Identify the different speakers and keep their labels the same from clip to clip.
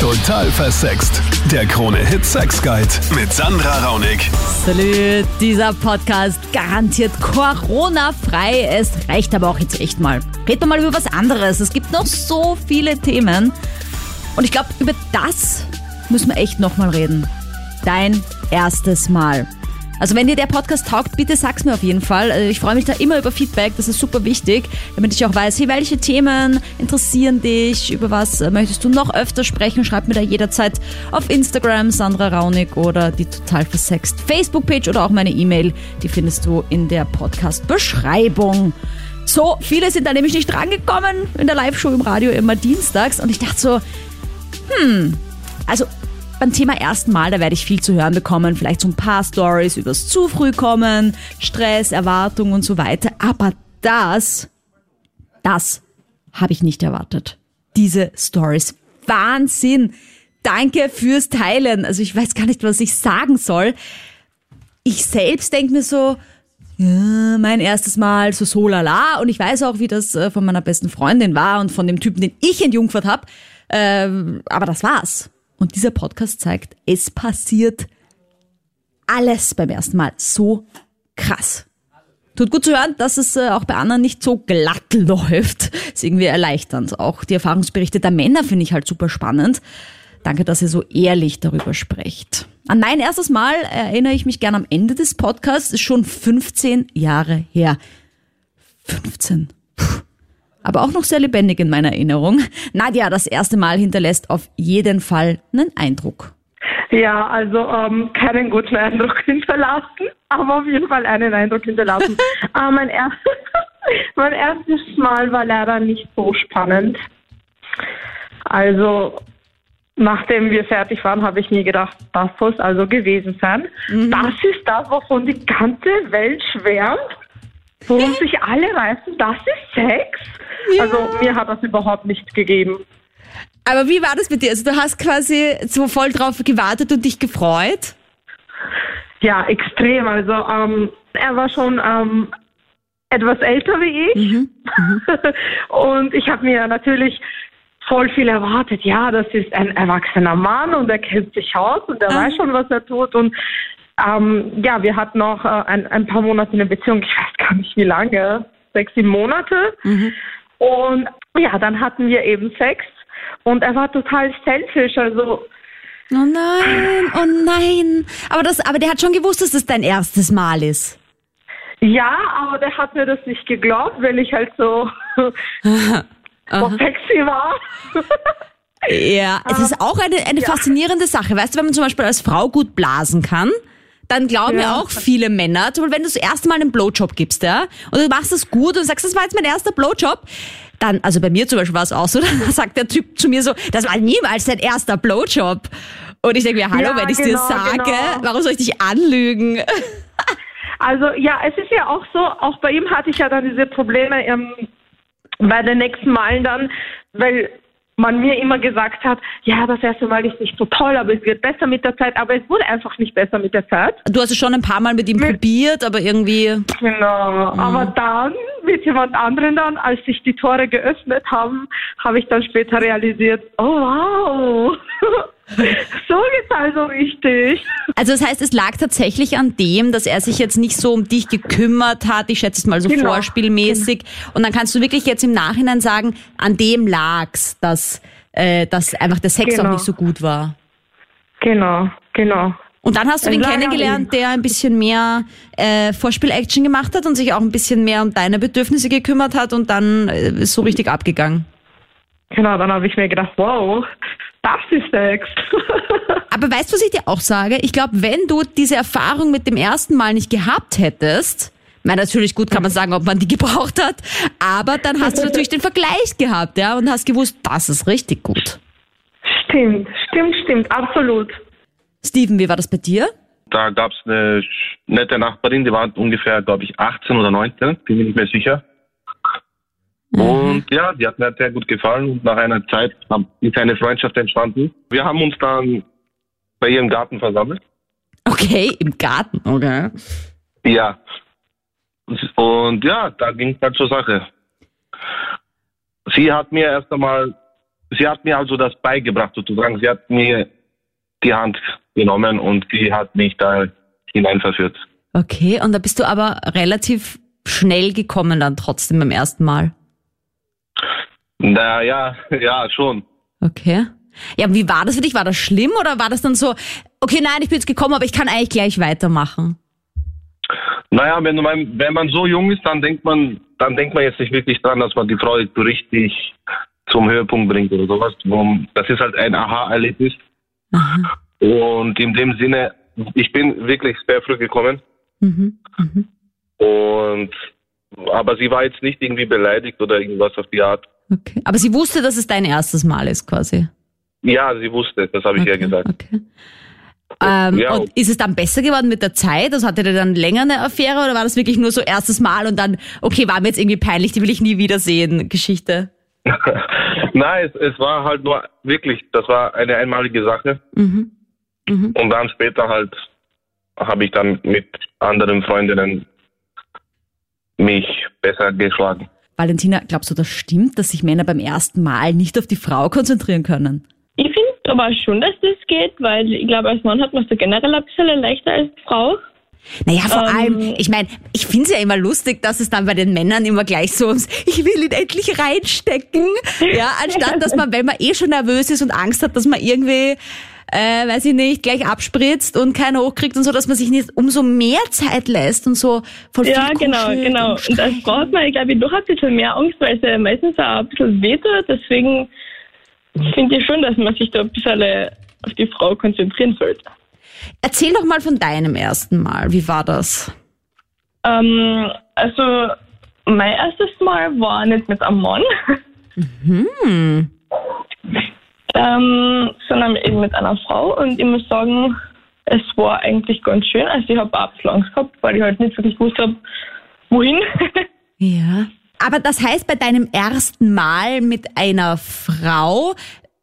Speaker 1: Total versext. Der Krone-Hit Sex Guide mit Sandra Raunig.
Speaker 2: Salut, dieser Podcast garantiert Corona-frei. Es reicht aber auch jetzt echt mal. Reden wir mal über was anderes. Es gibt noch so viele Themen. Und ich glaube, über das müssen wir echt nochmal reden. Dein erstes Mal. Also wenn dir der Podcast taugt, bitte sag's mir auf jeden Fall. Also Ich freue mich da immer über Feedback, das ist super wichtig, damit ich auch weiß, hey, welche Themen interessieren dich, über was äh, möchtest du noch öfter sprechen, schreib mir da jederzeit auf Instagram Sandra Raunig oder die Total Versext Facebook-Page oder auch meine E-Mail, die findest du in der Podcast-Beschreibung. So, viele sind da nämlich nicht drangekommen in der Live-Show im Radio immer dienstags und ich dachte so, hm, also beim Thema ersten Mal, da werde ich viel zu hören bekommen. Vielleicht so ein paar Stories übers zu früh kommen, Stress, Erwartung und so weiter. Aber das, das habe ich nicht erwartet. Diese Stories. Wahnsinn. Danke fürs Teilen. Also ich weiß gar nicht, was ich sagen soll. Ich selbst denke mir so, ja, mein erstes Mal so so lala und ich weiß auch, wie das äh, von meiner besten Freundin war und von dem Typen, den ich entjungfert habe. Ähm, aber das war's. Und dieser Podcast zeigt, es passiert alles beim ersten Mal. So krass. Tut gut zu hören, dass es äh, auch bei anderen nicht so glatt läuft. Ist irgendwie erleichternd. Auch die Erfahrungsberichte der Männer finde ich halt super spannend. Danke, dass ihr so ehrlich darüber sprecht. An mein erstes Mal erinnere ich mich gern am Ende des Podcasts. Ist schon 15 Jahre her. 15. Puh. Aber auch noch sehr lebendig in meiner Erinnerung. Nadja, das erste Mal hinterlässt auf jeden Fall einen Eindruck.
Speaker 3: Ja, also ähm, keinen guten Eindruck hinterlassen, aber auf jeden Fall einen Eindruck hinterlassen. äh, mein, erstes, mein erstes Mal war leider nicht so spannend. Also nachdem wir fertig waren, habe ich mir gedacht, das es also gewesen sein. Das ist das, wovon die ganze Welt schwärmt, worum sich alle reißen. Das ist Sex. Also mir hat das überhaupt nichts gegeben.
Speaker 2: Aber wie war das mit dir? Also du hast quasi so voll drauf gewartet und dich gefreut?
Speaker 3: Ja, extrem. Also ähm, er war schon ähm, etwas älter wie ich. und ich habe mir natürlich voll viel erwartet. Ja, das ist ein erwachsener Mann und er kennt sich aus und er
Speaker 2: Ah.
Speaker 3: weiß schon, was er tut. Und ähm, ja, wir hatten noch äh, ein, ein paar Monate eine Beziehung. Ich weiß gar nicht wie lange. Sechs, sieben Monate. Und ja, dann hatten wir eben Sex. Und er war total selfish. Also
Speaker 2: Oh nein, oh nein. Aber, das, aber der hat schon gewusst, dass das dein erstes Mal ist.
Speaker 3: Ja, aber der hat mir das nicht geglaubt, wenn ich halt so, so sexy war.
Speaker 2: Ja, es ist auch eine, eine faszinierende Sache. Weißt du, wenn man zum Beispiel als Frau gut blasen kann, dann glauben ja,
Speaker 3: Ja.
Speaker 2: auch viele Männer, zum Beispiel wenn du das erste Mal einen Blowjob gibst, ja, und du machst das gut und sagst, das war jetzt mein erster Blowjob, dann, also bei mir zum Beispiel war es auch so, dann sagt der Typ zu mir so, das war niemals dein erster Blowjob. Und ich denke mir, hallo,
Speaker 3: Ja,
Speaker 2: wenn ich dir
Speaker 3: genau,
Speaker 2: sage,
Speaker 3: genau.
Speaker 2: warum soll ich dich anlügen?
Speaker 3: Also ja, es ist ja auch so, auch bei ihm hatte ich ja dann diese Probleme ähm, bei den nächsten Malen dann, weil man mir immer gesagt hat, ja, das erste Mal ist nicht so toll, aber es wird besser mit der Zeit, aber es wurde einfach nicht besser mit der Zeit.
Speaker 2: Du hast es schon ein paar Mal mit ihm probiert, aber irgendwie,
Speaker 3: Genau. Aber dann mit jemand anderen dann, als sich die Tore geöffnet haben, habe ich dann später realisiert, oh wow, so geht's also richtig.
Speaker 2: Also das heißt, es lag tatsächlich an dem, dass er sich jetzt nicht so um dich gekümmert hat, ich schätze es mal so
Speaker 3: Genau.
Speaker 2: vorspielmäßig. Und dann kannst du wirklich jetzt im Nachhinein sagen, an dem lag's, dass, äh, dass einfach der Sex auch
Speaker 3: Genau.
Speaker 2: nicht so gut war.
Speaker 3: Genau, genau.
Speaker 2: Und dann hast du den kennengelernt, der ein bisschen mehr äh, Vorspiel-Action gemacht hat und sich auch ein bisschen mehr um deine Bedürfnisse gekümmert hat und dann äh, ist so richtig abgegangen.
Speaker 3: Genau, dann habe ich mir gedacht, wow, das ist Sex.
Speaker 2: Aber weißt du, was ich dir auch sage? Ich glaube, wenn du diese Erfahrung mit dem ersten Mal nicht gehabt hättest, ich meine, natürlich gut kann man sagen, ob man die gebraucht hat, aber dann hast du natürlich den Vergleich gehabt, ja, und hast gewusst, das ist richtig gut.
Speaker 3: stimmt, stimmt, stimmt, absolut.
Speaker 2: Steven, wie war das bei dir?
Speaker 4: Da gab es eine nette Nachbarin, die war ungefähr, glaube ich, 18 oder 19, bin mir nicht mehr sicher. Und ja, die hat mir sehr gut gefallen und nach einer Zeit ist eine Freundschaft entstanden. Wir haben uns dann bei ihr im Garten versammelt.
Speaker 2: Okay, im Garten, okay.
Speaker 4: Ja. Und ja, da ging es halt zur Sache. Sie hat mir erst einmal sie hat mir also das beigebracht sozusagen. Sie hat mir die Hand genommen und sie hat mich da hineinverführt.
Speaker 5: Okay, und da bist du aber relativ schnell gekommen dann trotzdem beim ersten Mal.
Speaker 4: Na ja, schon.
Speaker 5: Okay. Ja, wie war das für dich? War das schlimm oder war das dann so, okay, nein, ich bin jetzt gekommen, aber ich kann eigentlich gleich weitermachen?
Speaker 4: Naja, wenn man, wenn man so jung ist, dann denkt man, dann denkt man jetzt nicht wirklich dran, dass man die Frau so richtig zum Höhepunkt bringt oder sowas. Das ist halt ein Aha-Erlebnis. Und in dem Sinne, ich bin wirklich sehr früh gekommen.
Speaker 5: Mhm. Mhm.
Speaker 4: Und aber sie war jetzt nicht irgendwie beleidigt oder irgendwas auf die Art.
Speaker 5: Okay. Aber sie wusste, dass es dein erstes Mal ist, quasi.
Speaker 4: Ja, sie wusste, das habe ich
Speaker 5: okay.
Speaker 4: ja gesagt.
Speaker 5: Okay. Ähm,
Speaker 4: Ja.
Speaker 5: Und ist es dann besser geworden mit der Zeit? Also hattet ihr dann länger eine Affäre oder war das wirklich nur so erstes Mal und dann, okay, war mir jetzt irgendwie peinlich, die will ich nie wiedersehen, Geschichte?
Speaker 4: Nein, es, es war halt nur wirklich, das war eine einmalige Sache.
Speaker 5: Mhm. Mhm.
Speaker 4: Und dann später halt habe ich dann mit anderen Freundinnen mich besser geschlagen.
Speaker 5: Valentina, glaubst du, das stimmt, dass sich Männer beim ersten Mal nicht auf die Frau konzentrieren können?
Speaker 6: Ich finde aber schon, dass das geht, weil ich glaube, als Mann hat man es da generell ein bisschen leichter als Frau.
Speaker 5: Naja, vor
Speaker 6: Ähm.
Speaker 5: allem, ich meine, ich finde es ja immer lustig, dass es dann bei den Männern immer gleich so ums, ich will ihn endlich reinstecken, ja, anstatt dass man, wenn man eh schon nervös ist und Angst hat, dass man irgendwie, äh, weiß ich nicht, gleich abspritzt und keinen hochkriegt und so, dass man sich nicht umso mehr Zeit lässt und so voll
Speaker 6: Ja,
Speaker 5: viel
Speaker 6: genau, genau.
Speaker 5: und
Speaker 6: Und als Frau hat man, glaube ich, doch ein bisschen mehr Angst, weil es ja meistens auch ein bisschen wehtut. Deswegen finde ich schon, dass man sich da ein bisschen auf die Frau konzentrieren sollte.
Speaker 5: Erzähl doch mal von deinem ersten Mal, wie war das?
Speaker 6: Ähm, also, mein erstes Mal war nicht mit einem Mann,
Speaker 5: Hm,
Speaker 6: ähm, sondern eben mit einer Frau. Und ich muss sagen, es war eigentlich ganz schön. Also, ich habe bisschen Angst gehabt, weil ich halt nicht wirklich gewusst habe, wohin.
Speaker 5: ja. Aber das heißt, bei deinem ersten Mal mit einer Frau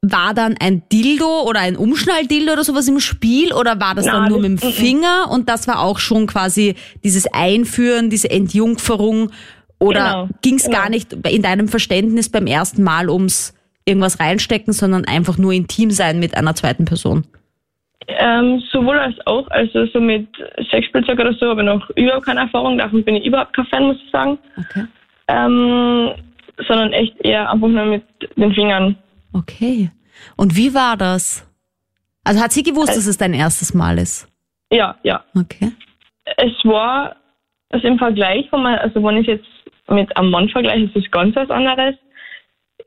Speaker 5: war dann ein Dildo oder ein Umschnalldildo oder sowas im Spiel oder war das dann
Speaker 6: Nein,
Speaker 5: nur mit dem Finger und das war auch schon quasi dieses Einführen, diese Entjungferung oder
Speaker 6: Genau,
Speaker 5: ging es
Speaker 6: genau.
Speaker 5: gar nicht in deinem Verständnis beim ersten Mal ums irgendwas reinstecken, sondern einfach nur intim sein mit einer zweiten Person?
Speaker 6: Ähm, sowohl als auch, also so mit Sexspielzeug oder so habe ich noch überhaupt keine Erfahrung, davon bin ich überhaupt kein Fan, muss ich sagen.
Speaker 5: Okay.
Speaker 6: Ähm, sondern echt eher einfach nur mit den Fingern.
Speaker 5: Okay. Und wie war das? Also hat sie gewusst, dass es dein erstes Mal ist?
Speaker 6: Ja, ja.
Speaker 5: Okay.
Speaker 6: Es war, also im Vergleich, von also wenn ich jetzt mit einem Mann vergleiche, ist es ganz was anderes.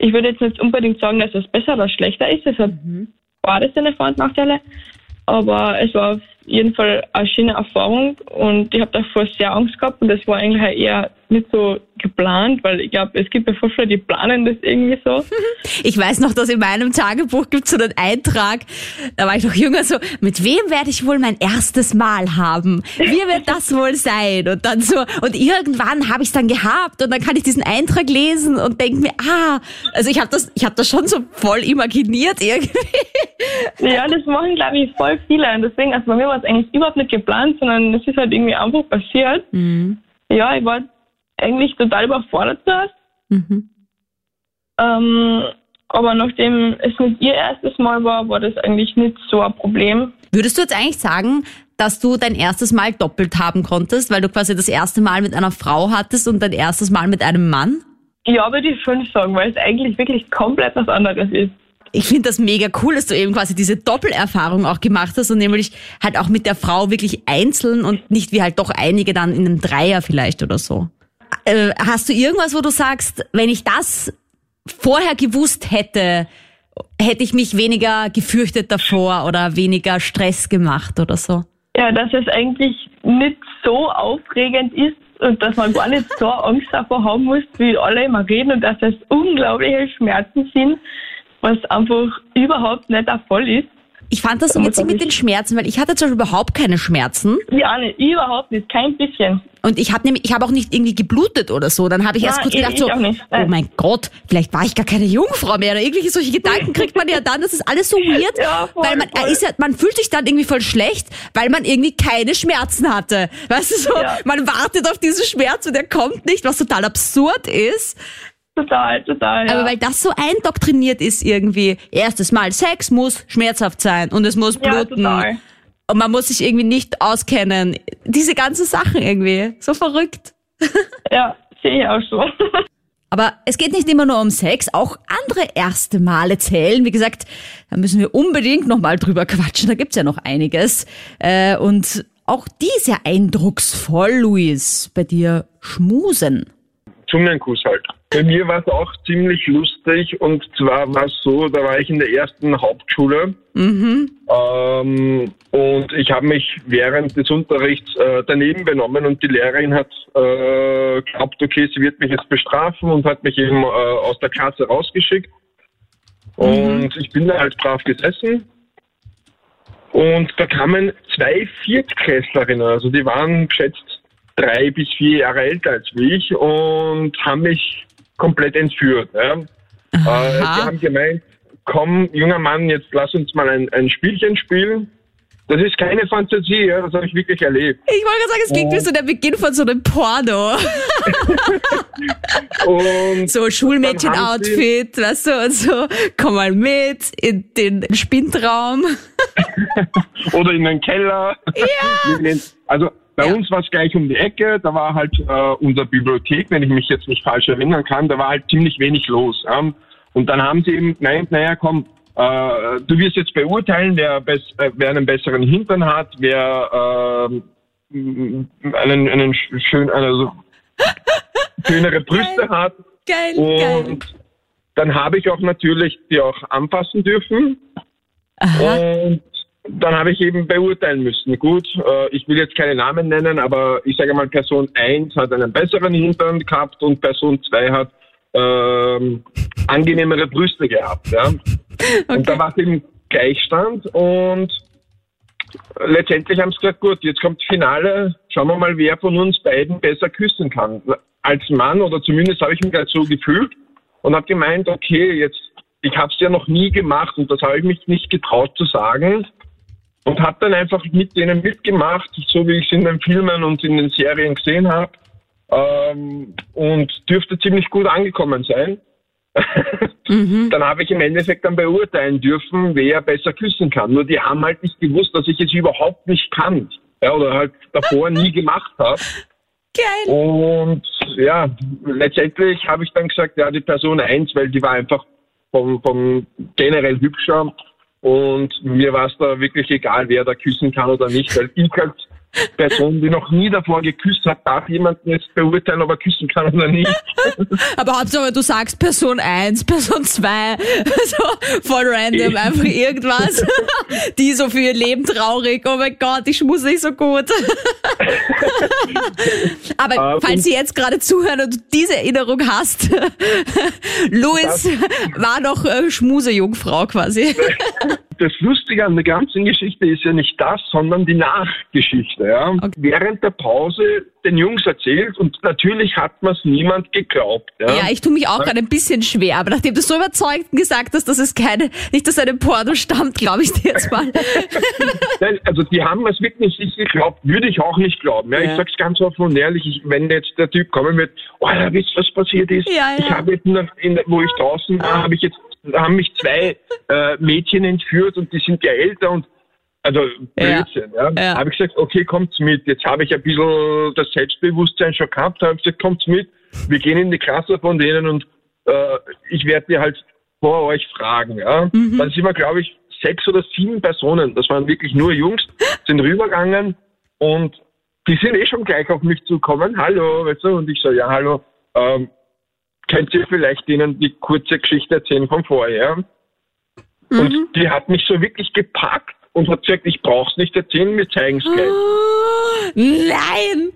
Speaker 6: Ich würde jetzt nicht unbedingt sagen, dass es besser oder schlechter ist, es hat beides seine Vor- und Nachteile. Aber es war jeden Fall eine schöne Erfahrung und ich habe davor sehr Angst gehabt und das war eigentlich eher nicht so geplant, weil ich glaube, es gibt ja voll viele, die planen das irgendwie so.
Speaker 5: Ich weiß noch, dass in meinem Tagebuch gibt es so einen Eintrag, da war ich noch jünger, so, mit wem werde ich wohl mein erstes Mal haben? Wie wird das wohl sein? Und dann so, und irgendwann habe ich es dann gehabt und dann kann ich diesen Eintrag lesen und denke mir, ah, also ich habe das, ich habe das schon so voll imaginiert irgendwie.
Speaker 6: Ja, das machen, glaube ich, voll viele. Und deswegen, also bei mir war es eigentlich überhaupt nicht geplant, sondern es ist halt irgendwie einfach passiert. Ja, ich war eigentlich total überfordert zuerst.
Speaker 5: Mhm.
Speaker 6: Ähm, aber nachdem es nicht ihr erstes Mal war, war das eigentlich nicht so ein Problem.
Speaker 5: Würdest du jetzt eigentlich sagen, dass du dein erstes Mal doppelt haben konntest, weil du quasi das erste Mal mit einer Frau hattest und dein erstes Mal mit einem Mann?
Speaker 6: Ja, würde ich schon sagen, weil es eigentlich wirklich komplett was anderes ist.
Speaker 5: Ich finde das mega cool, dass du eben quasi diese Doppelerfahrung auch gemacht hast und nämlich halt auch mit der Frau wirklich einzeln und nicht wie halt doch einige dann in einem Dreier vielleicht oder so. Äh, hast du irgendwas, wo du sagst, wenn ich das vorher gewusst hätte, hätte ich mich weniger gefürchtet davor oder weniger Stress gemacht oder so?
Speaker 6: Ja, dass es eigentlich nicht so aufregend ist und dass man gar nicht so Angst davor haben muss, wie alle immer reden und dass es unglaubliche Schmerzen sind, was einfach überhaupt nicht der Fall ist.
Speaker 5: Ich fand das so witzig mit den Schmerzen, weil ich hatte zum Beispiel überhaupt keine Schmerzen
Speaker 6: Ja, nicht, überhaupt nicht, kein bisschen.
Speaker 5: und ich habe nämlich, ich habe auch nicht irgendwie geblutet oder so. Dann habe ich erst kurz
Speaker 6: ich-
Speaker 5: gedacht
Speaker 6: ich
Speaker 5: so, oh mein Gott, vielleicht war ich gar keine Jungfrau mehr oder irgendwelche solche Gedanken kriegt man ja dann. Das ist alles so weird,
Speaker 6: Ja, voll,
Speaker 5: weil man
Speaker 6: voll.
Speaker 5: ist ja, man fühlt sich dann irgendwie voll schlecht, weil man irgendwie keine Schmerzen hatte. Weißt du so,
Speaker 6: Ja.
Speaker 5: man wartet auf diesen Schmerz und der kommt nicht, was total absurd ist.
Speaker 6: Total, total. Ja.
Speaker 5: Aber weil das so eindoktriniert ist irgendwie. Erstes Mal Sex muss schmerzhaft sein und es muss
Speaker 6: ja,
Speaker 5: bluten.
Speaker 6: total.
Speaker 5: Und man muss sich irgendwie nicht auskennen. Diese ganzen Sachen irgendwie. So verrückt.
Speaker 6: Ja, sehe ich auch so.
Speaker 5: Aber es geht nicht immer nur um Sex, auch andere erste Male zählen. Wie gesagt, da müssen wir unbedingt nochmal drüber quatschen. Da gibt's ja noch einiges. Äh, und auch die ist ja eindrucksvoll, Luis. Bei dir Schmusen.
Speaker 7: Zungenkuss halt. Bei mir war es auch ziemlich lustig und zwar war es so, da war ich in der ersten Hauptschule. Ähm, und ich habe mich während des Unterrichts äh, daneben benommen und die Lehrerin hat äh, geglaubt, okay, sie wird mich jetzt bestrafen und hat mich eben äh, aus der Klasse rausgeschickt. Und ich bin da halt brav gesessen. Und da kamen zwei Viertklässlerinnen, also die waren geschätzt drei bis vier Jahre älter als ich und haben mich komplett entführt. Ja. Äh, die haben gemeint, komm, junger Mann, jetzt lass uns mal ein, ein Spielchen spielen. Das ist keine Fantasie, ja, das habe ich wirklich erlebt.
Speaker 5: Ich wollte sagen, es klingt wie so der Beginn von so einem Porno. So Schulmädchen-Outfit, weißt du, und so, komm mal mit in den Spindraum.
Speaker 7: oder in den Keller. Ja. Also bei
Speaker 5: Ja.
Speaker 7: uns war es gleich um die Ecke, da war halt äh, unsere Bibliothek, wenn ich mich jetzt nicht falsch erinnern kann, da war halt ziemlich wenig los. Ja. Und dann haben sie eben gemeint, naja, komm, äh, du wirst jetzt beurteilen, wer, äh, wer einen besseren Hintern hat, wer äh, einen, einen sch- schön, also schönere Brüste hat.
Speaker 5: Geil, geil.
Speaker 7: Und dann habe ich auch natürlich die auch anfassen dürfen. Und dann habe ich eben beurteilen müssen. Gut, äh, ich will jetzt keine Namen nennen, aber ich sage mal, Person 1 hat einen besseren Hintern gehabt und Person 2 hat ähm, angenehmere Brüste gehabt. Ja? Und da war es eben Gleichstand und letztendlich haben sie gesagt, gut, jetzt kommt das Finale, schauen wir mal, wer von uns beiden besser küssen kann. Als Mann, oder zumindest habe ich mich so gefühlt und habe gemeint, okay, jetzt, ich habe es ja noch nie gemacht und das habe ich mich nicht getraut zu sagen und habe dann einfach mit denen mitgemacht, so wie ich es in den Filmen und in den Serien gesehen habe ähm, und dürfte ziemlich gut angekommen sein. Dann habe ich im Endeffekt dann beurteilen dürfen, wer besser küssen kann. Nur die haben halt nicht gewusst, dass ich es überhaupt nicht kann. Ja, oder halt davor nie gemacht habe.
Speaker 5: Geil.
Speaker 7: Und ja, letztendlich habe ich dann gesagt, ja, die Person 1, weil die war einfach vom, vom generell hübscher. Und mir war es da wirklich egal, wer da küssen kann oder nicht, weil ich als Person, die noch nie davor geküsst hat, darf jemanden jetzt beurteilen, ob er küssen kann oder nicht.
Speaker 5: Aber Hauptsache, du sagst Person 1, Person 2, so voll random, einfach irgendwas. Die so für ihr Leben traurig, oh mein Gott, ich schmuse nicht so gut. Aber
Speaker 7: Ähm,
Speaker 5: falls Sie jetzt gerade zuhören und du diese Erinnerung hast, Louis war noch äh, Schmusejungfrau quasi.
Speaker 7: Das Lustige an der ganzen Geschichte ist ja nicht das, sondern die Nachgeschichte. Ja? Während der Pause den Jungs erzählt und natürlich hat mir es niemand geglaubt. Ja?
Speaker 5: Ja, ich tue mich auch gerade ein bisschen schwer, aber nachdem du so überzeugt gesagt hast, dass es keine, nicht aus einem Porno stammt, glaube ich dir jetzt mal.
Speaker 7: Nein, also die haben es wirklich nicht geglaubt, würde ich auch nicht glauben. Ja,
Speaker 5: Ja.
Speaker 7: Ich sag's ganz offen und ehrlich, ich, wenn jetzt der Typ kommen wird, oh, da wisst ihr, was passiert ist.
Speaker 5: Ja, ja.
Speaker 7: Ich habe jetzt, in, wo ich draußen war, habe ich jetzt, haben mich zwei äh, Mädchen entführt und die sind ja älter und also
Speaker 5: Ja.
Speaker 7: Blödsinn, ja.
Speaker 5: Ja.
Speaker 7: Habe ich gesagt, okay, kommt's mit. Jetzt habe ich ein bisschen das Selbstbewusstsein schon gehabt, habe ich gesagt, kommt's mit. Wir gehen in die Klasse von denen und äh, ich werde dir halt vor euch fragen. Ja. Dann sind wir, glaube ich, sechs oder sieben Personen, das waren wirklich nur Jungs, sind rübergegangen und die sind eh schon gleich auf mich zugekommen. Hallo, weißt du? Und ich so, ja, hallo. Ähm, könnt ihr vielleicht ihnen die kurze Geschichte erzählen von vorher? Und die hat mich so wirklich gepackt und hat gesagt, ich brauch's nicht erzählen, wir zeigen's gleich.
Speaker 5: Oh, nein!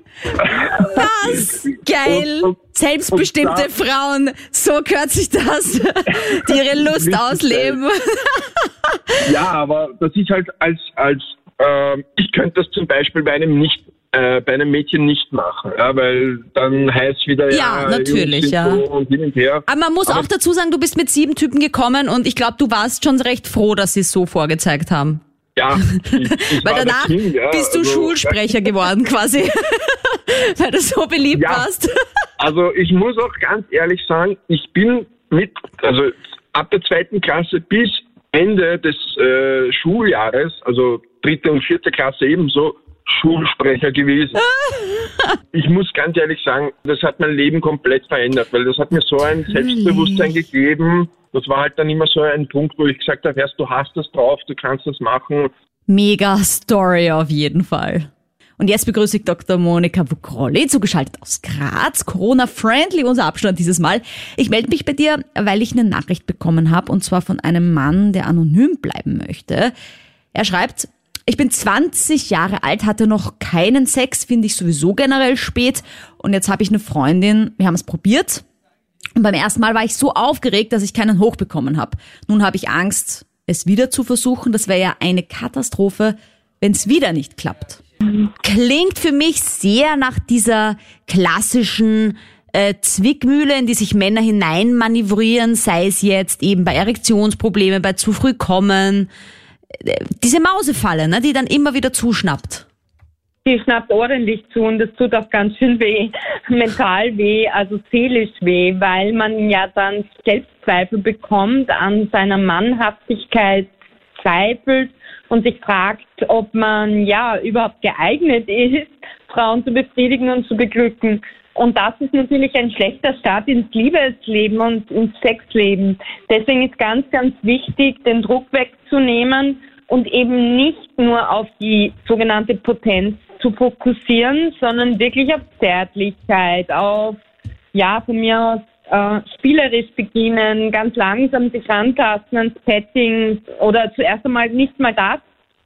Speaker 5: Was? Geil!
Speaker 7: Und- und-
Speaker 5: Selbstbestimmte
Speaker 7: und da-
Speaker 5: Frauen, so gehört sich das, die ihre Lust ausleben.
Speaker 7: Ja, aber das ist halt als, als ähm, ich könnte das zum Beispiel bei einem nicht äh, bei einem Mädchen nicht machen, ja, weil dann heißt wieder
Speaker 5: Ja,
Speaker 7: ja,
Speaker 5: natürlich, ja.
Speaker 7: und hin und her.
Speaker 5: Aber man muss
Speaker 7: Aber-
Speaker 5: auch dazu sagen, du bist mit sieben Typen gekommen und ich glaube, du warst schon recht froh, dass sie es so vorgezeigt haben.
Speaker 7: Ja, ich, ich
Speaker 5: Weil danach
Speaker 7: Kind, ja,
Speaker 5: bist du
Speaker 7: also-
Speaker 5: Schulsprecher geworden quasi. Weil du so beliebt
Speaker 7: Ja.
Speaker 5: warst.
Speaker 7: Also ich muss auch ganz ehrlich sagen, ich bin mit, also ab der zweiten Klasse bis Ende des äh, Schuljahres, also dritte und vierte Klasse ebenso, Schulsprecher gewesen. Ich muss ganz ehrlich sagen, das hat mein Leben komplett verändert, weil das hat mir so ein Selbstbewusstsein gegeben. Das war halt dann immer so ein Punkt, wo ich gesagt habe, erst du hast das drauf, du kannst das machen.
Speaker 5: Mega Story auf jeden Fall. Und jetzt begrüße ich Dr. Monika Vukrolli, zugeschaltet aus Graz. Corona-friendly unser Abstand dieses Mal. Ich melde mich bei dir, weil ich eine Nachricht bekommen habe, und zwar von einem Mann, der anonym bleiben möchte. Er schreibt, ich bin 20 Jahre alt, hatte noch keinen Sex, finde ich sowieso generell spät. Und jetzt habe ich eine Freundin, wir haben es probiert. Und beim ersten Mal war ich so aufgeregt, dass ich keinen hochbekommen habe. Nun habe ich Angst, es wieder zu versuchen. Das wäre ja eine Katastrophe, wenn es wieder nicht klappt. Klingt für mich sehr nach dieser klassischen äh, Zwickmühle, in die sich Männer hineinmanövrieren, sei es jetzt eben bei Erektionsproblemen, bei zu früh kommen. Diese Mausefalle, ne, die dann immer wieder zuschnappt.
Speaker 8: Die schnappt ordentlich zu und das tut auch ganz schön weh, mental weh, also seelisch weh, weil man ja dann Selbstzweifel bekommt, an seiner Mannhaftigkeit zweifelt und sich fragt, ob man ja überhaupt geeignet ist, Frauen zu befriedigen und zu beglücken. Und das ist natürlich ein schlechter Start ins Liebesleben und ins Sexleben. Deswegen ist ganz, ganz wichtig, den Druck wegzunehmen und eben nicht nur auf die sogenannte Potenz zu fokussieren, sondern wirklich auf Zärtlichkeit, auf, ja, von mir aus äh, spielerisch beginnen, ganz langsam sich rantasten ans Petting oder zuerst einmal nicht mal das,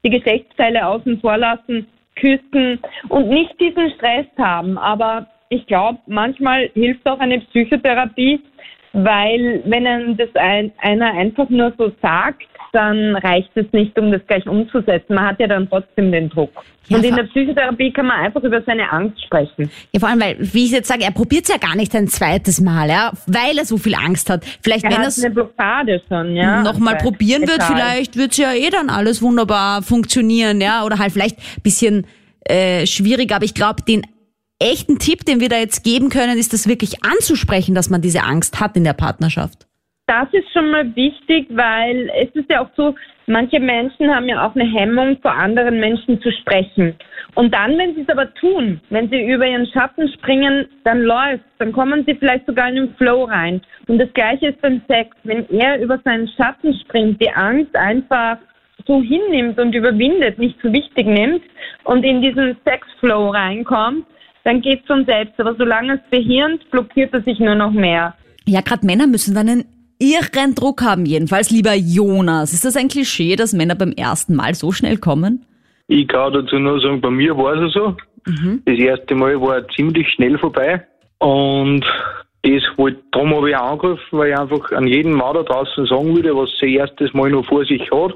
Speaker 8: die Geschlechtsteile außen vor lassen, küssen und nicht diesen Stress haben. Aber ich glaube, manchmal hilft auch eine Psychotherapie, weil wenn einem das ein, einer einfach nur so sagt, dann reicht es nicht, um das gleich umzusetzen. Man hat ja dann trotzdem den Druck.
Speaker 5: Ja,
Speaker 8: und in der Psychotherapie kann man einfach über seine Angst sprechen.
Speaker 5: Ja, vor allem, weil, wie ich jetzt sage, er probiert es ja gar nicht ein zweites Mal, ja, weil er so viel Angst hat. Vielleicht,
Speaker 8: Er
Speaker 5: wenn er es
Speaker 8: eine Blockade schon, ja.
Speaker 5: nochmal probieren wird,
Speaker 8: total.
Speaker 5: vielleicht wird's ja eh dann alles wunderbar funktionieren, ja, oder halt vielleicht bisschen äh, schwieriger. Aber ich glaube, den echten Tipp, den wir da jetzt geben können, ist das wirklich anzusprechen, dass man diese Angst hat in der Partnerschaft.
Speaker 8: Das ist schon mal wichtig, weil es ist ja auch so, manche Menschen haben ja auch eine Hemmung, vor anderen Menschen zu sprechen. Und dann, wenn sie es aber tun, wenn sie über ihren Schatten springen, dann läuft, dann kommen sie vielleicht sogar in den Flow rein. Und das Gleiche ist beim Sex. Wenn er über seinen Schatten springt, die Angst einfach so hinnimmt und überwindet, nicht zu wichtig nimmt und in diesen Sexflow reinkommt, dann geht's von selbst. Aber solange es behirnt, blockiert er sich nur noch mehr.
Speaker 5: Ja, gerade Männer müssen dann einen irren Druck haben, jedenfalls. Lieber Jonas, ist das ein Klischee, dass Männer beim ersten Mal so schnell kommen?
Speaker 9: Ich kann dazu nur sagen, bei mir war es so. Das erste Mal war ziemlich schnell vorbei. Und das wollte, darum habe ich auch angerufen, weil ich einfach an jeden Mann da draußen sagen würde, was sein erstes Mal noch vor sich hat,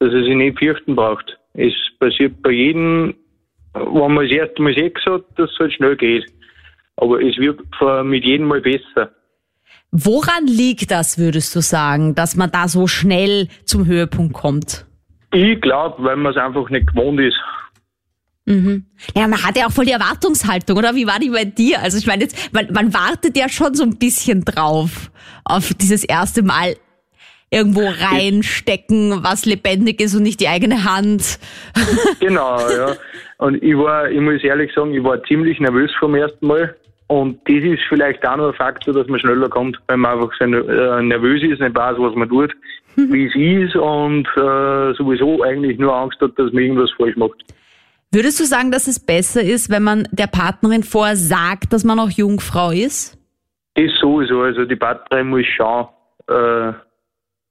Speaker 9: dass er sich nicht fürchten braucht. Es passiert bei jedem, wenn man das erste Mal Sex hat, dass es halt schnell geht. Aber es wird mit jedem Mal besser.
Speaker 5: Woran liegt das, würdest du sagen, dass man da so schnell zum Höhepunkt kommt?
Speaker 9: Ich glaube, weil man es einfach nicht gewohnt ist.
Speaker 5: Ja, man hat ja auch voll die Erwartungshaltung, oder? Wie war die bei dir? Also ich meine jetzt, man, man wartet ja schon so ein bisschen drauf, auf dieses erste Mal irgendwo reinstecken, was lebendig ist und nicht die eigene Hand.
Speaker 9: Genau, ja. Und ich war, ich muss ehrlich sagen, ich war ziemlich nervös vom ersten Mal. Und das ist vielleicht auch noch ein Faktor, dass man schneller kommt, weil man einfach so äh, nervös ist, nicht weiß, was man tut, wie es ist und äh, sowieso eigentlich nur Angst hat, dass man irgendwas falsch macht.
Speaker 5: Würdest du sagen, dass es besser ist, wenn man der Partnerin vorher sagt, dass man auch Jungfrau ist?
Speaker 9: Das sowieso, also die Partnerin muss schon äh,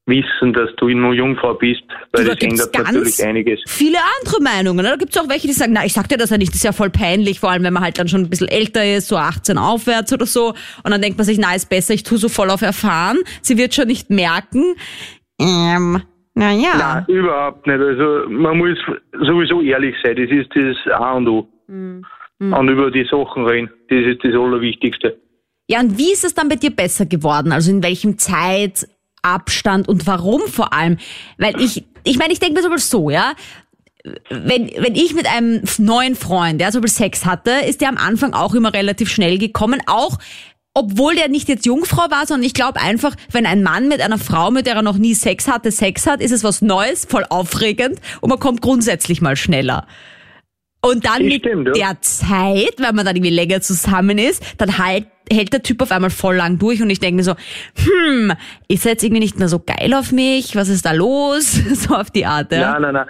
Speaker 9: wissen, dass du noch Jungfrau bist, weil
Speaker 5: Du,
Speaker 9: das ändert natürlich einiges.
Speaker 5: Viele andere Meinungen. Da gibt's auch welche, die sagen, na, ich sag dir das ja nicht, das ist ja voll peinlich, vor allem wenn man halt dann schon ein bisschen älter ist, so 18 aufwärts oder so. Und dann denkt man sich, na, ist besser, ich tu so voll auf erfahren. Sie wird schon nicht merken. Ähm, naja.
Speaker 9: Nein, überhaupt nicht. Also man muss sowieso ehrlich sein, das ist das A und O.
Speaker 5: Mhm.
Speaker 9: Und über die Sachen reden, das ist das Allerwichtigste.
Speaker 5: Ja, und wie ist es dann bei dir besser geworden? Also in welchem Zeitabstand und warum vor allem? Weil ich, ich meine, ich denke mir so mal so, ja. wenn, wenn ich mit einem neuen Freund, der zum Beispiel Sex hatte, ist der am Anfang auch immer relativ schnell gekommen. Auch obwohl der nicht jetzt Jungfrau war, sondern ich glaube einfach, wenn ein Mann mit einer Frau, mit der er noch nie Sex hatte, Sex hat, ist es was Neues, voll aufregend und man kommt grundsätzlich mal schneller. Und dann
Speaker 9: Das
Speaker 5: mit
Speaker 9: stimmt, ja.
Speaker 5: der Zeit, wenn man dann irgendwie länger zusammen ist, dann halt, hält der Typ auf einmal voll lang durch und ich denke mir so, hm, ist er jetzt irgendwie nicht mehr so geil auf mich? Was ist da los? So auf die Art, ja.
Speaker 9: Nein, nein, nein.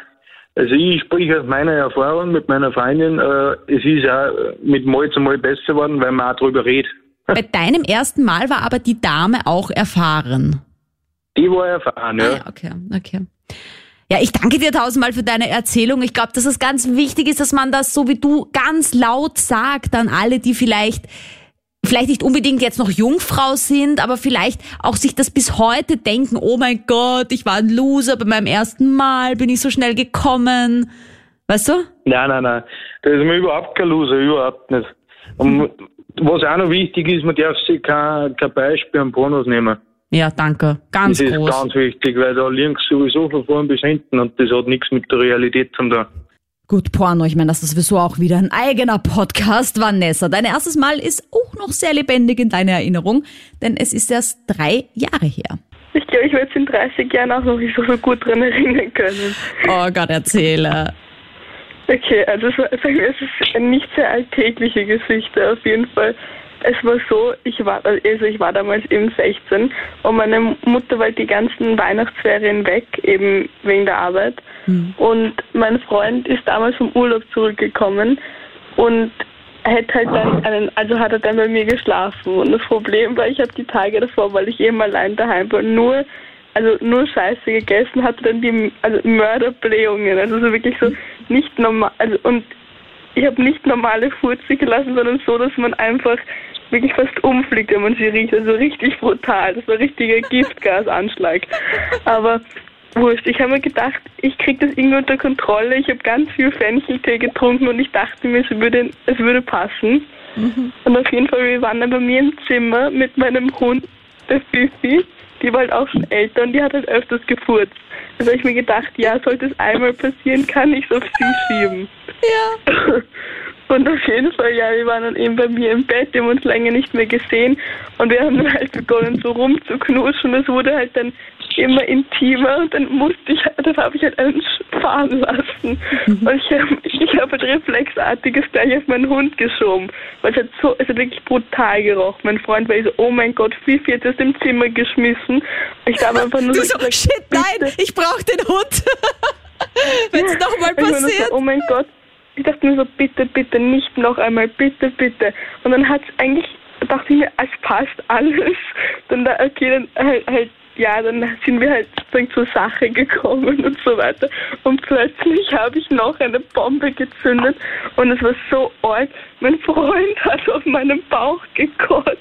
Speaker 9: Also ich spreche aus meiner Erfahrung mit meiner Freundin. Äh, es ist auch mit Mal zu Mal besser geworden, weil man auch drüber redet.
Speaker 5: Bei deinem ersten Mal war aber die Dame auch erfahren.
Speaker 9: Die war erfahren,
Speaker 5: Ah,
Speaker 9: ja.
Speaker 5: ja, okay, okay. Ja, ich danke dir tausendmal für deine Erzählung. Ich glaube, dass es ganz wichtig ist, dass man das so wie du ganz laut sagt an alle, die vielleicht vielleicht nicht unbedingt jetzt noch Jungfrau sind, aber vielleicht auch sich das bis heute denken, oh mein Gott, ich war ein Loser bei meinem ersten Mal, bin ich so schnell gekommen. Weißt du?
Speaker 9: Nein, nein, nein. Da ist man überhaupt kein Loser, überhaupt nicht. Und was auch noch wichtig ist, man darf sich kein, kein Beispiel am Pornos nehmen.
Speaker 5: Ja, danke. Ganz
Speaker 9: das ist
Speaker 5: groß.
Speaker 9: ganz wichtig, weil da links sowieso von vorn bis hinten und das hat nichts mit der Realität zu tun.
Speaker 5: Gut, Porno, ich meine, das ist sowieso auch wieder ein eigener Podcast. Vanessa, dein erstes Mal ist auch noch sehr lebendig in deiner Erinnerung, denn es ist erst drei Jahre her.
Speaker 6: Ich glaube, ich werde es in 30 Jahren auch noch nicht so viel gut dran erinnern können.
Speaker 5: Oh Gott, erzähle.
Speaker 6: Okay, also sagen wir, es ist eine nicht sehr alltägliche Geschichte auf jeden Fall. Es war so, ich war, also ich war damals eben 16 und meine Mutter war die ganzen Weihnachtsferien weg, eben wegen der Arbeit. Und mein Freund ist damals vom Urlaub zurückgekommen und hätte halt dann einen, also hat er dann bei mir geschlafen. Und das Problem war, ich habe die Tage davor, weil ich eben allein daheim war, nur also nur Scheiße gegessen, hatte dann die also Mörderblähungen, also so wirklich so nicht normal, also und ich habe nicht normale Furze gelassen, sondern so, dass man einfach wirklich fast umfliegt, wenn man sie riecht. Also richtig brutal. Das war ein richtiger Giftgasanschlag. Aber wurscht. Ich habe mir gedacht, ich kriege das irgendwie unter Kontrolle. Ich habe ganz viel Fencheltee getrunken und ich dachte mir, es würde, es würde passen. Und auf jeden Fall, wir waren dann bei mir im Zimmer mit meinem Hund, der Fifi. Die war halt auch schon älter und die hat halt öfters gefurzt. Also habe ich mir gedacht, ja, sollte es einmal passieren, kann ich es auf sie schieben.
Speaker 5: Ja.
Speaker 6: Und auf jeden Fall, ja, wir waren dann eben bei mir im Bett, wir haben uns länger nicht mehr gesehen und wir haben dann halt begonnen so rumzuknutschen es wurde halt dann immer intimer und dann musste ich, das habe ich halt einen fahren lassen. Und ich, hab- ich habe halt reflexartiges gleich auf meinen Hund geschoben, weil es hat so, es hat wirklich brutal gerochen. Mein Freund war so, oh mein Gott, Fifi hat aus dem Zimmer geschmissen. Ich habe einfach nur
Speaker 5: Du
Speaker 6: so
Speaker 5: so,
Speaker 6: gesagt,
Speaker 5: shit, nein, ich brauche den Hund. Wenn es nochmal passiert.
Speaker 6: So, oh mein Gott. Ich dachte mir so, bitte, bitte, nicht noch einmal, bitte, bitte. Und dann hat es eigentlich, dachte ich mir, es passt alles. Dann da, okay, dann halt, halt, ja, dann sind wir halt zur Sache gekommen und so weiter. Und plötzlich habe ich noch eine Bombe gezündet und es war so arg. Mein Freund hat auf meinen Bauch gekotzt.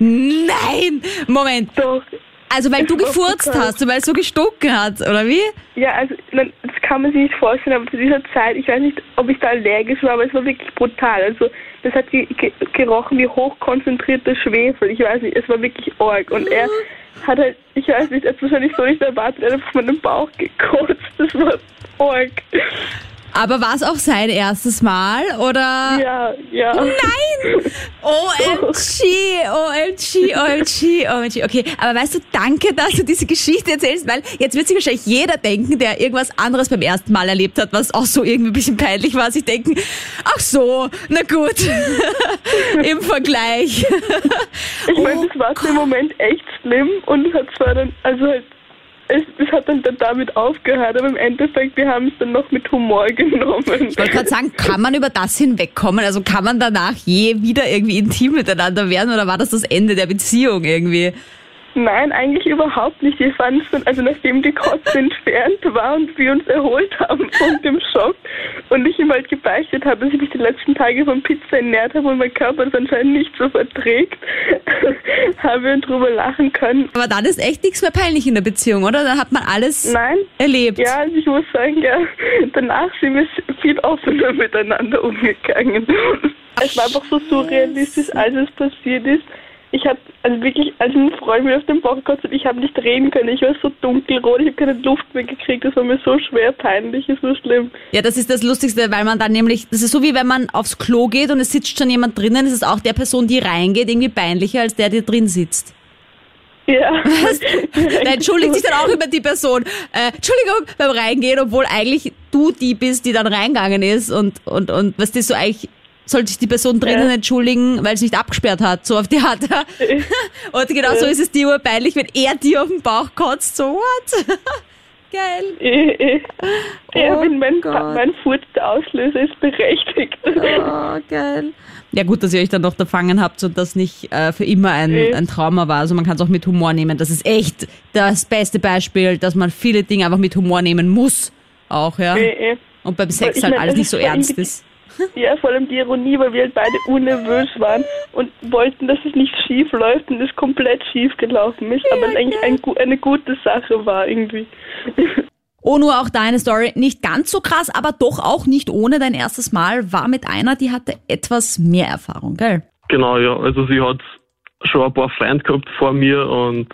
Speaker 5: Nein! Moment.
Speaker 6: Doch.
Speaker 5: Also weil du gefurzt hast, weil es so gestunken hat, oder wie?
Speaker 6: Ja, also das kann man sich nicht vorstellen, aber zu dieser Zeit, ich weiß nicht, ob ich da allergisch war, aber es war wirklich brutal. Also das hat ge ge gerochen wie hochkonzentrierter Schwefel. Ich weiß nicht, es war wirklich arg. Und er hat halt, ich weiß nicht, er hat wahrscheinlich so nicht erwartet, er hat auf meinen Bauch gekotzt. Das war arg.
Speaker 5: Aber war es auch sein erstes Mal, oder?
Speaker 6: Ja, ja.
Speaker 5: Nein! OMG, OMG, OMG, OMG. Okay, aber weißt du, danke, dass du diese Geschichte erzählst, weil jetzt wird sich wahrscheinlich jeder denken, der irgendwas anderes beim ersten Mal erlebt hat, was auch so irgendwie ein bisschen peinlich war, sich denken, ach so, na gut, im Vergleich.
Speaker 6: Ich meine, das war im Moment echt schlimm und hat zwar dann, also halt, es, es hat dann damit aufgehört, aber im Endeffekt, wir haben es dann noch mit Humor genommen.
Speaker 5: Ich wollte gerade sagen, kann man über das hinwegkommen? Also kann man danach je wieder irgendwie intim miteinander werden oder war das das Ende der Beziehung irgendwie?
Speaker 6: Nein, eigentlich überhaupt nicht. Wir fanden es dann, also nachdem die Kotze entfernt war und wir uns erholt haben von dem Schock und ich ihm halt gebeichtet habe, dass ich mich die letzten Tage von Pizza ernährt habe und mein Körper das anscheinend nicht so verträgt, haben wir drüber lachen können.
Speaker 5: Aber dann ist echt nichts mehr peinlich in der Beziehung, oder? Dann hat man alles
Speaker 6: Nein,
Speaker 5: erlebt.
Speaker 6: ja, also ich muss sagen, ja, danach sind wir viel offener miteinander umgegangen. Es war einfach so surrealistisch, als es passiert ist. Ich habe also wirklich, als ein Freund mir auf den Bauch gekotzt und ich habe nicht reden können. Ich war so dunkelrot, ich habe keine Luft mehr gekriegt. Das war mir so schwer peinlich, ist so schlimm.
Speaker 5: Ja, das ist das Lustigste, weil man dann nämlich, das ist so wie wenn man aufs Klo geht und es sitzt schon jemand drinnen, ist es auch der Person, die reingeht, irgendwie peinlicher als der, der drin sitzt.
Speaker 6: Ja.
Speaker 5: Da entschuldigt sich dann auch immer die Person. Äh, Entschuldigung beim Reingehen, obwohl eigentlich du die bist, die dann reingegangen ist und, und, und was das so eigentlich sollte sich die Person drinnen
Speaker 6: Ja.
Speaker 5: entschuldigen, weil sie nicht abgesperrt hat, so auf die Art. Und genau so ist es dir peinlich, wenn er dir auf den Bauch kotzt, so what? Geil.
Speaker 6: Ja,
Speaker 5: Oh
Speaker 6: wenn mein,
Speaker 5: Gott.
Speaker 6: mein Furz der Auslöser ist berechtigt.
Speaker 5: Oh, geil. Ja gut, dass ihr euch dann noch erfangen habt und das nicht äh, für immer ein,
Speaker 6: Nee.
Speaker 5: ein Trauma war. Also man kann es auch mit Humor nehmen. Das ist echt das beste Beispiel, dass man viele Dinge einfach mit Humor nehmen muss. Auch, ja.
Speaker 6: Eh.
Speaker 5: Und beim Sex
Speaker 6: ich
Speaker 5: halt
Speaker 6: mein,
Speaker 5: alles nicht so ernst ist.
Speaker 6: Ja, vor allem die Ironie, weil wir halt beide unnervös waren und wollten, dass es nicht schief läuft und es komplett schief gelaufen ist, aber es eigentlich ein, eine gute Sache war irgendwie.
Speaker 5: Oh, nur auch deine Story. Nicht ganz so krass, aber doch auch nicht ohne. Dein erstes Mal war mit einer, die hatte etwas mehr Erfahrung, gell?
Speaker 10: Genau, ja. Also sie hat schon ein paar Freunde gehabt vor mir und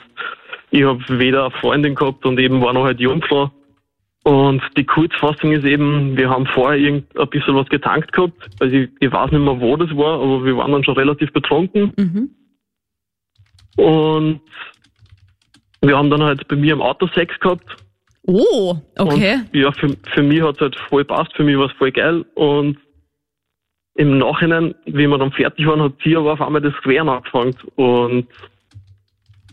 Speaker 10: ich habe weder eine Freundin gehabt und eben war noch halt Jungfrau. Und die Kurzfassung ist eben, wir haben vorher irgend ein bisschen was getankt gehabt. Also ich, ich weiß nicht mehr, wo das war, aber wir waren dann schon relativ betrunken.
Speaker 5: Mhm.
Speaker 10: Und wir haben dann halt bei mir im Auto Sex gehabt.
Speaker 5: Oh, okay.
Speaker 10: Und ja, für, für mich hat es halt voll passt, für mich war es voll geil. Und im Nachhinein, wie wir dann fertig waren, hat sie aber auf einmal das Queren angefangen. Und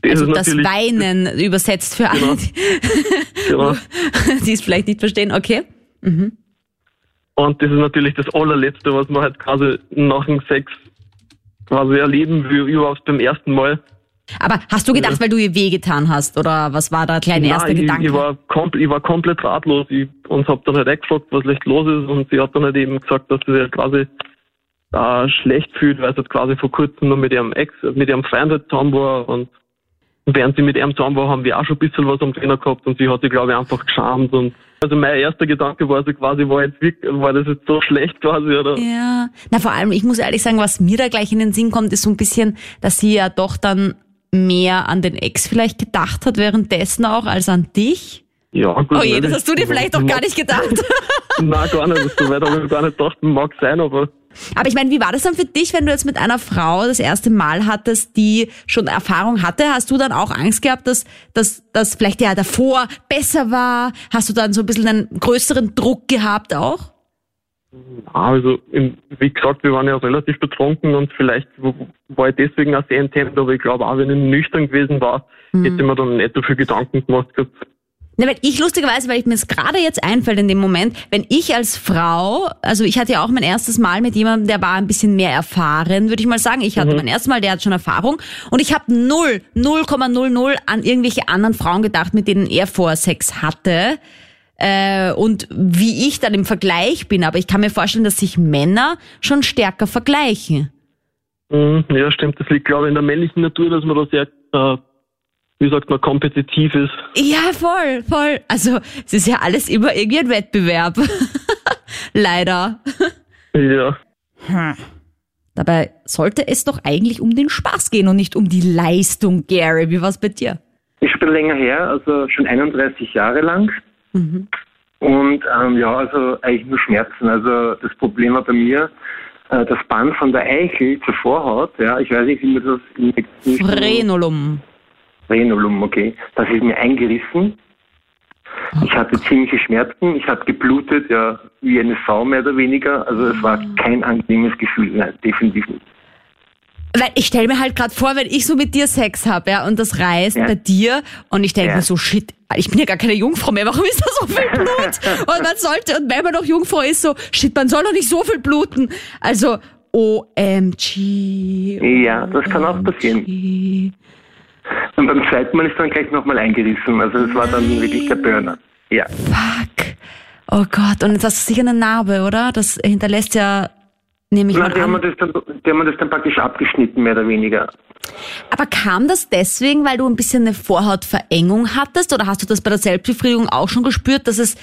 Speaker 10: das
Speaker 5: Also das. Weinen übersetzt für alle,
Speaker 10: Genau.
Speaker 5: die,
Speaker 10: Genau.
Speaker 5: die es vielleicht nicht verstehen. Okay.
Speaker 10: Und das ist natürlich das allerletzte, was man halt quasi nach dem Sex quasi erleben will, überhaupt beim ersten Mal.
Speaker 5: Aber hast du gedacht, weil du ihr wehgetan hast? Oder was war da dein erster
Speaker 10: Nein, ich,
Speaker 5: Gedanke?
Speaker 10: Ich war, ich war komplett ratlos ich, und habe dann halt gefragt, was echt los ist. Und sie hat dann halt eben gesagt, dass sie sich halt quasi äh, schlecht fühlt, weil sie halt quasi vor kurzem noch mit ihrem Ex, mit ihrem Freund halt zusammen war. Und während sie mit ihm zusammen war, haben wir auch schon ein bisschen was am Trainer gehabt und sie hat sich, glaube ich, einfach geschämt. Und also mein erster Gedanke war so quasi, war, jetzt wirklich, war das jetzt so schlecht quasi? Oder?
Speaker 5: Ja, na vor allem, ich muss ehrlich sagen, was mir da gleich in den Sinn kommt, ist so ein bisschen, dass sie ja doch dann mehr an den Ex vielleicht gedacht hat währenddessen auch als an dich.
Speaker 10: Ja, gut.
Speaker 5: Oh je, das hast du dir
Speaker 10: ich-
Speaker 5: vielleicht auch gar nicht gedacht.
Speaker 10: Nein, gar nicht. So weit habe ich gar nicht gedacht. Mag sein, aber
Speaker 5: Aber ich meine, wie war das dann für dich, wenn du jetzt mit einer Frau das erste Mal hattest, die schon Erfahrung hatte? Hast du dann auch Angst gehabt, dass dass das vielleicht ja davor besser war? Hast du dann so ein bisschen einen größeren Druck gehabt auch?
Speaker 10: Also, wie gesagt, wir waren ja relativ betrunken und vielleicht war ich deswegen auch sehr intent, aber ich glaube auch, wenn ich nüchtern gewesen war, hätte ich mir dann nicht so viel Gedanken gemacht gehabt.
Speaker 5: Ne, weil ich lustigerweise, weil ich mir es gerade jetzt einfällt in dem Moment, wenn ich als Frau, also ich hatte ja auch mein erstes Mal mit jemandem, der war ein bisschen mehr erfahren, würde ich mal sagen. Ich hatte mein erstes Mal, der hat schon Erfahrung und ich habe null, 0,00 an irgendwelche anderen Frauen gedacht, mit denen er vorher Sex hatte. Äh, und wie ich dann im Vergleich bin, aber ich kann mir vorstellen, dass sich Männer schon stärker vergleichen.
Speaker 10: Mhm, ja, stimmt. Das liegt, glaube ich, in der männlichen Natur, dass man da sehr, äh, wie sagt man, kompetitiv ist.
Speaker 5: Ja, voll, voll. Also es ist ja alles immer irgendwie ein Wettbewerb. Leider.
Speaker 10: Ja.
Speaker 5: Dabei sollte es doch eigentlich um den Spaß gehen und nicht um die Leistung, Gary. Wie war's bei dir?
Speaker 11: Ist schon länger her, also schon 31 Jahre lang. Und ähm, ja, also eigentlich nur Schmerzen. Also das Problem war bei mir, äh, das Band von der Eichel zur Vorhaut, ja, ich weiß nicht, wie man das
Speaker 5: Frenulum.
Speaker 11: Frenulum, okay. Das ist mir eingerissen. Ich hatte ziemliche Schmerzen, ich habe geblutet, ja, wie eine Sau mehr oder weniger. Also es war kein angenehmes Gefühl, nein, definitiv nicht.
Speaker 5: Weil ich stelle mir halt gerade vor, wenn ich so mit dir Sex habe, ja, und das reißt
Speaker 11: Ja.
Speaker 5: bei dir und ich denke
Speaker 11: Ja.
Speaker 5: mir so, shit, ich bin ja gar keine Jungfrau mehr, warum ist da so viel Blut? und man sollte, und wenn man noch Jungfrau ist, so, shit, man soll doch nicht so viel bluten. Also, OMG.
Speaker 11: Ja, das kann auch passieren. Und beim zweiten Mal ist dann gleich nochmal eingerissen. Also es war dann wirklich der Burner. Ja.
Speaker 5: Fuck. Oh Gott, und jetzt hast du sicher eine Narbe, oder? Das hinterlässt ja, nehme ich
Speaker 11: Na,
Speaker 5: mal
Speaker 11: die, haben
Speaker 5: an.
Speaker 11: wir das dann, die haben das dann praktisch abgeschnitten, mehr oder weniger.
Speaker 5: Aber kam das deswegen, weil du ein bisschen eine Vorhautverengung hattest? Oder hast du das bei der Selbstbefriedigung auch schon gespürt, dass es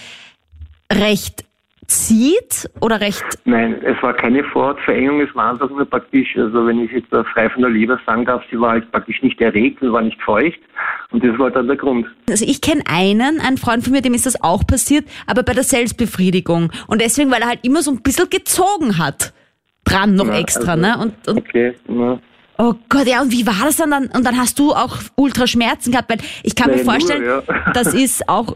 Speaker 5: recht zieht oder recht?
Speaker 11: Nein, es war keine Vorhautverengung, es war einfach nur praktisch, also wenn ich jetzt frei von der Leber sagen darf, sie war halt praktisch nicht erregt und war nicht feucht und das war dann der Grund.
Speaker 5: Also ich kenne einen, einen Freund von mir, dem ist das auch passiert, aber bei der Selbstbefriedigung und deswegen, weil er halt immer so ein bisschen gezogen hat. Dran noch
Speaker 11: Na,
Speaker 5: extra,
Speaker 11: also,
Speaker 5: ne? Und, und
Speaker 11: Okay, na.
Speaker 5: Oh Gott, ja, und wie war das dann? dann? Und dann hast du auch Ultraschmerzen gehabt, weil ich kann mir
Speaker 11: Nein, nur,
Speaker 5: vorstellen,
Speaker 11: ja.
Speaker 5: das ist auch,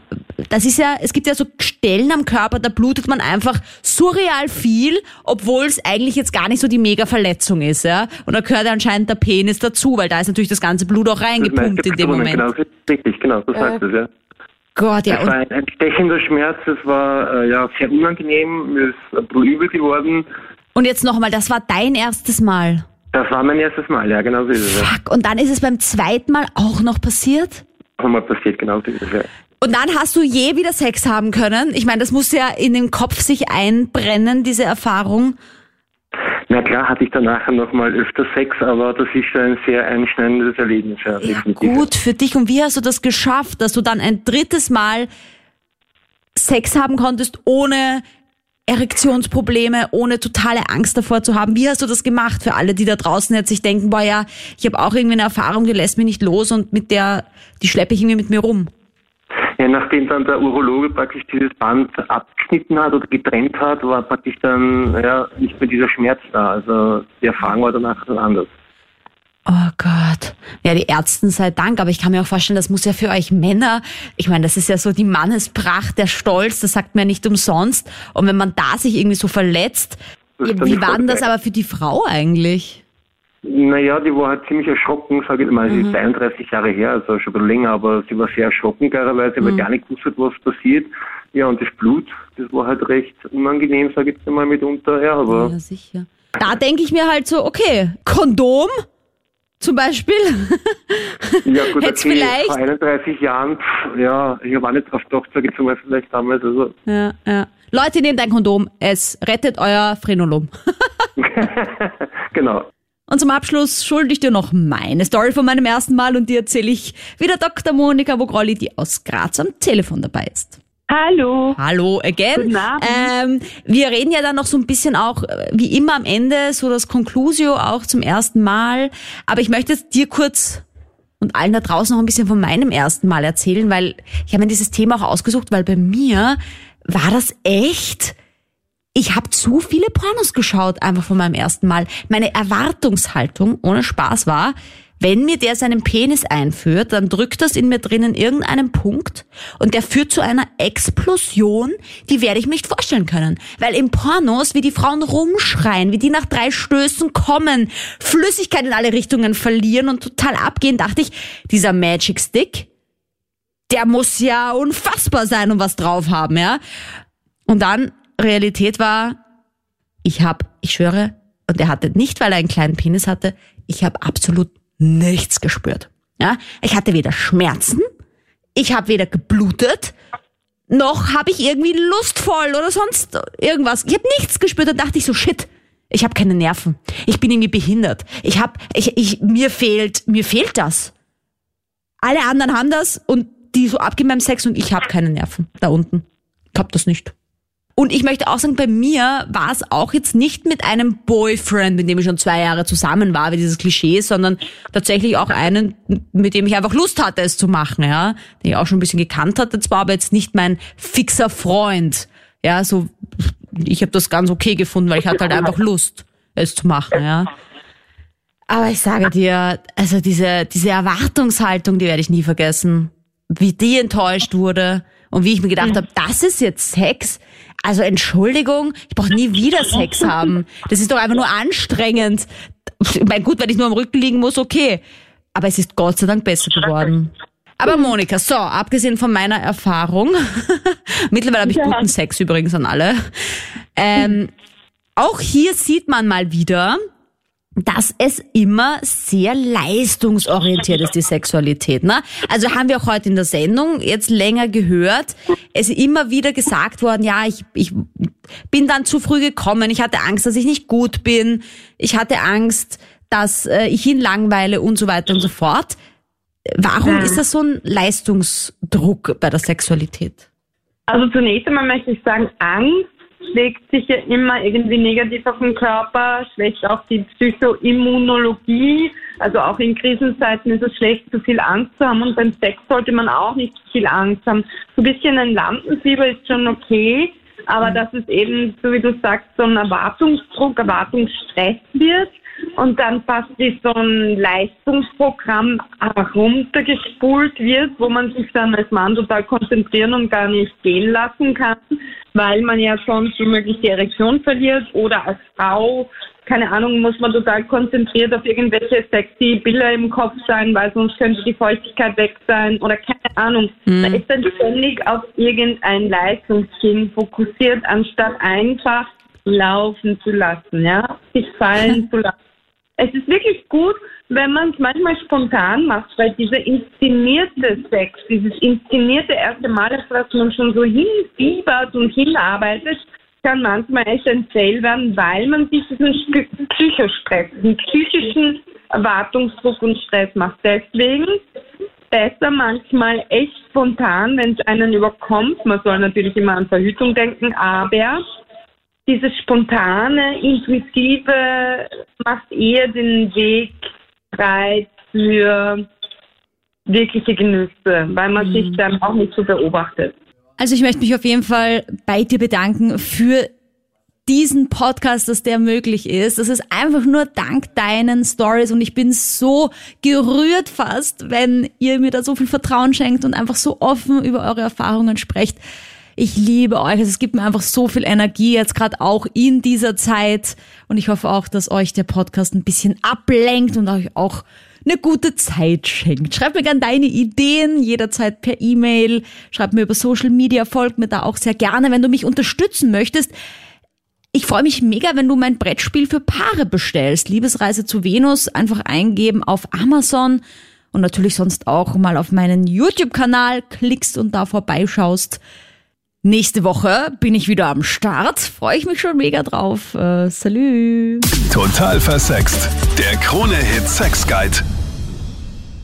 Speaker 5: das ist ja, es gibt ja so Stellen am Körper, da blutet man einfach surreal viel, obwohl es eigentlich jetzt gar nicht so die Mega-Verletzung ist, ja. Und da gehört ja anscheinend der Penis dazu, weil da ist natürlich das ganze Blut auch
Speaker 11: Das
Speaker 5: reingepumpt in dem Moment.
Speaker 11: Genau, das richtig, genau, so sagt es, ja.
Speaker 5: Gott, ja,
Speaker 11: Es war ein, ein stechender Schmerz, es war äh, ja sehr unangenehm, mir ist übel geworden.
Speaker 5: und jetzt nochmal, das war dein erstes Mal.
Speaker 11: Das war mein erstes Mal, ja, genau so ist es.
Speaker 5: Fuck, und dann ist es beim zweiten Mal auch noch passiert?
Speaker 11: Auch mal passiert, genau so ist es, ja.
Speaker 5: Und dann hast du je wieder Sex haben können. Ich meine, das muss ja in den Kopf sich einbrennen, diese Erfahrung.
Speaker 11: Na klar hatte ich danach nochmal öfter Sex, aber das ist schon ein sehr einschneidendes Erlebnis, ja,
Speaker 5: gut für dich. Und wie hast du das geschafft, dass du dann ein drittes Mal Sex haben konntest, ohne Erektionsprobleme, ohne totale Angst davor zu haben? Wie hast du das gemacht für alle, die da draußen jetzt sich denken, boah ja, ich habe auch irgendwie eine Erfahrung, die lässt mich nicht los und mit der, die schleppe ich irgendwie mit mir rum.
Speaker 11: Ja, nachdem dann der Urologe praktisch dieses Band abgeschnitten hat oder getrennt hat, war praktisch dann ja nicht mehr dieser Schmerz da. Also die Erfahrung war danach dann anders.
Speaker 5: Ja, die Ärzten sei Dank, aber ich kann mir auch vorstellen, das muss ja für euch Männer, ich meine, das ist ja so die Mannespracht, der Stolz, das sagt man ja nicht umsonst. Und wenn man da sich irgendwie so verletzt, wie war denn das aber für die Frau eigentlich?
Speaker 11: Naja, die war halt ziemlich erschrocken, sage ich mal, sie ist 31 Jahre her, also schon ein bisschen länger, aber sie war sehr erschrocken klarerweise, weil gar nicht gewusst hat, was passiert. Ja, und das Blut, das war halt recht unangenehm, sage ich jetzt mal mitunter, ja, aber
Speaker 5: Ja, sicher. Da denke ich mir halt so, okay, Kondom zum Beispiel.
Speaker 11: ja gut,
Speaker 5: Hätt's
Speaker 11: okay,
Speaker 5: vielleicht-
Speaker 11: vor 31 Jahren, pff, ja, ich habe auch nicht ich jetzt mal vielleicht damals, also
Speaker 5: ja, ja. Leute, nehmt ein Kondom, es rettet euer Frenulum.
Speaker 11: genau.
Speaker 5: Und zum Abschluss schulde ich dir noch meine Story von meinem ersten Mal und die erzähle ich wieder Dr. Monika Vogrolli, die aus Graz am Telefon dabei ist.
Speaker 6: Hallo.
Speaker 5: Hallo again.
Speaker 6: Guten Abend.
Speaker 5: Ähm, wir reden ja dann noch so ein bisschen auch, äh, wie immer am Ende, so das Conclusio auch zum ersten Mal. Aber ich möchte jetzt dir kurz und allen da draußen noch ein bisschen von meinem ersten Mal erzählen, weil ich habe mir dieses Thema auch ausgesucht, weil bei mir war das echt ich habe zu viele Pornos geschaut, einfach von meinem ersten Mal. Meine Erwartungshaltung, ohne Spaß war, wenn mir der seinen Penis einführt, dann drückt das in mir drinnen irgendeinen Punkt und der führt zu einer Explosion, die werde ich mir nicht vorstellen können. Weil in Pornos, wie die Frauen rumschreien, wie die nach drei Stößen kommen, Flüssigkeit in alle Richtungen verlieren und total abgehen, dachte ich, dieser Magic Stick, der muss ja unfassbar sein und was drauf haben, ja. Und dann Realität war, ich habe, ich schwöre, und er hatte nicht, weil er einen kleinen Penis hatte, ich habe absolut nichts gespürt. Ja, ich hatte weder Schmerzen, ich habe weder geblutet, noch habe ich irgendwie lustvoll oder sonst irgendwas. Ich habe nichts gespürt. Da dachte ich so, shit, ich habe keine Nerven. Ich bin irgendwie behindert. Ich habe, ich, ich, mir fehlt, mir fehlt das. Alle anderen haben das und die so abgehen beim Sex und ich habe keine Nerven da unten. Ich hab das nicht. Und ich möchte auch sagen, bei mir war es auch jetzt nicht mit einem Boyfriend, mit dem ich schon zwei Jahre zusammen war, wie dieses Klischee, sondern tatsächlich auch einen, mit dem ich einfach Lust hatte, es zu machen, ja, den ich auch schon ein bisschen gekannt hatte, zwar aber jetzt nicht mein fixer Freund, ja, so, ich habe das ganz okay gefunden, weil ich hatte halt einfach Lust, es zu machen, ja. Aber ich sage dir, also diese, diese Erwartungshaltung, die werde ich nie vergessen. Wie die enttäuscht wurde und wie ich mir gedacht habe, das ist jetzt Sex. Also Entschuldigung, ich brauche nie wieder Sex haben. Das ist doch einfach nur anstrengend. Ich meine, gut, wenn ich nur am Rücken liegen muss, okay. Aber es ist Gott sei Dank besser geworden. Aber Monika, so, abgesehen von meiner Erfahrung, mittlerweile habe ich
Speaker 6: Ja.
Speaker 5: guten Sex übrigens an alle. Ähm, auch hier sieht man mal wieder, dass es immer sehr leistungsorientiert ist, die Sexualität. Ne? Also haben wir auch heute in der Sendung jetzt länger gehört, es ist immer wieder gesagt worden, ja, ich, ich bin dann zu früh gekommen, ich hatte Angst, dass ich nicht gut bin, ich hatte Angst, dass äh, ich ihn langweile und so weiter und so fort. Warum ist das so ein Leistungsdruck bei der Sexualität?
Speaker 6: Also zunächst einmal möchte ich sagen, Angst
Speaker 8: schlägt sich ja immer irgendwie negativ auf den Körper, schwächt auch die Psychoimmunologie. Also auch in Krisenzeiten ist es schlecht, zu viel Angst zu haben und beim Sex sollte man auch nicht zu viel Angst haben. So ein bisschen ein Lampenfieber ist schon okay, aber dass es eben, so wie du sagst, so ein Erwartungsdruck, Erwartungsstress wird und dann fast wie so ein Leistungsprogramm heruntergespult wird, wo man sich dann als Mann total konzentrieren und gar nicht gehen lassen kann, weil man ja sonst womöglich die Erektion verliert oder als Frau, keine Ahnung, muss man total konzentriert auf irgendwelche sexy Bilder im Kopf sein, weil sonst könnte die Feuchtigkeit weg sein oder keine Ahnung. Mhm. Da ist dann ständig auf irgendein Leistungsziel fokussiert, anstatt einfach laufen zu lassen, ja, sich fallen zu lassen. Es ist wirklich gut, wenn man es manchmal spontan macht, weil dieser inszenierte Sex, dieses inszenierte erste Mal, auf das man schon so hinfiebert und hinarbeitet, kann manchmal echt ein Fail werden, weil man sich diesen Psychostress, diesen psychischen Erwartungsdruck und Stress macht. Deswegen besser manchmal echt spontan, wenn es einen überkommt. Man soll natürlich immer an Verhütung denken, aber dieses spontane, intuitive macht eher den Weg breit für wirkliche Genüsse, weil man mhm. sich dann auch nicht so beobachtet.
Speaker 2: Also ich möchte mich auf jeden Fall bei dir bedanken für diesen Podcast, dass der möglich ist. Das ist einfach nur dank deinen Stories und ich bin so gerührt fast, wenn ihr mir da so viel Vertrauen schenkt und einfach so offen über eure Erfahrungen sprecht. Ich liebe euch. Es gibt mir einfach so viel Energie jetzt gerade auch in dieser Zeit. Und ich hoffe auch, dass euch der Podcast ein bisschen ablenkt und euch auch eine gute Zeit schenkt. Schreib mir gerne deine Ideen jederzeit per E-Mail. Schreib mir über Social Media, folgt mir da auch sehr gerne, wenn du mich unterstützen möchtest. Ich freue mich mega, wenn du mein Brettspiel für Paare bestellst. Liebesreise zu Venus einfach eingeben auf Amazon und natürlich sonst auch mal auf meinen YouTube-Kanal klickst und da vorbeischaust. Nächste Woche bin ich wieder am Start. Freue ich mich schon mega drauf. Äh, salü.
Speaker 1: Total versext. Der Krone-Hit Sex Guide.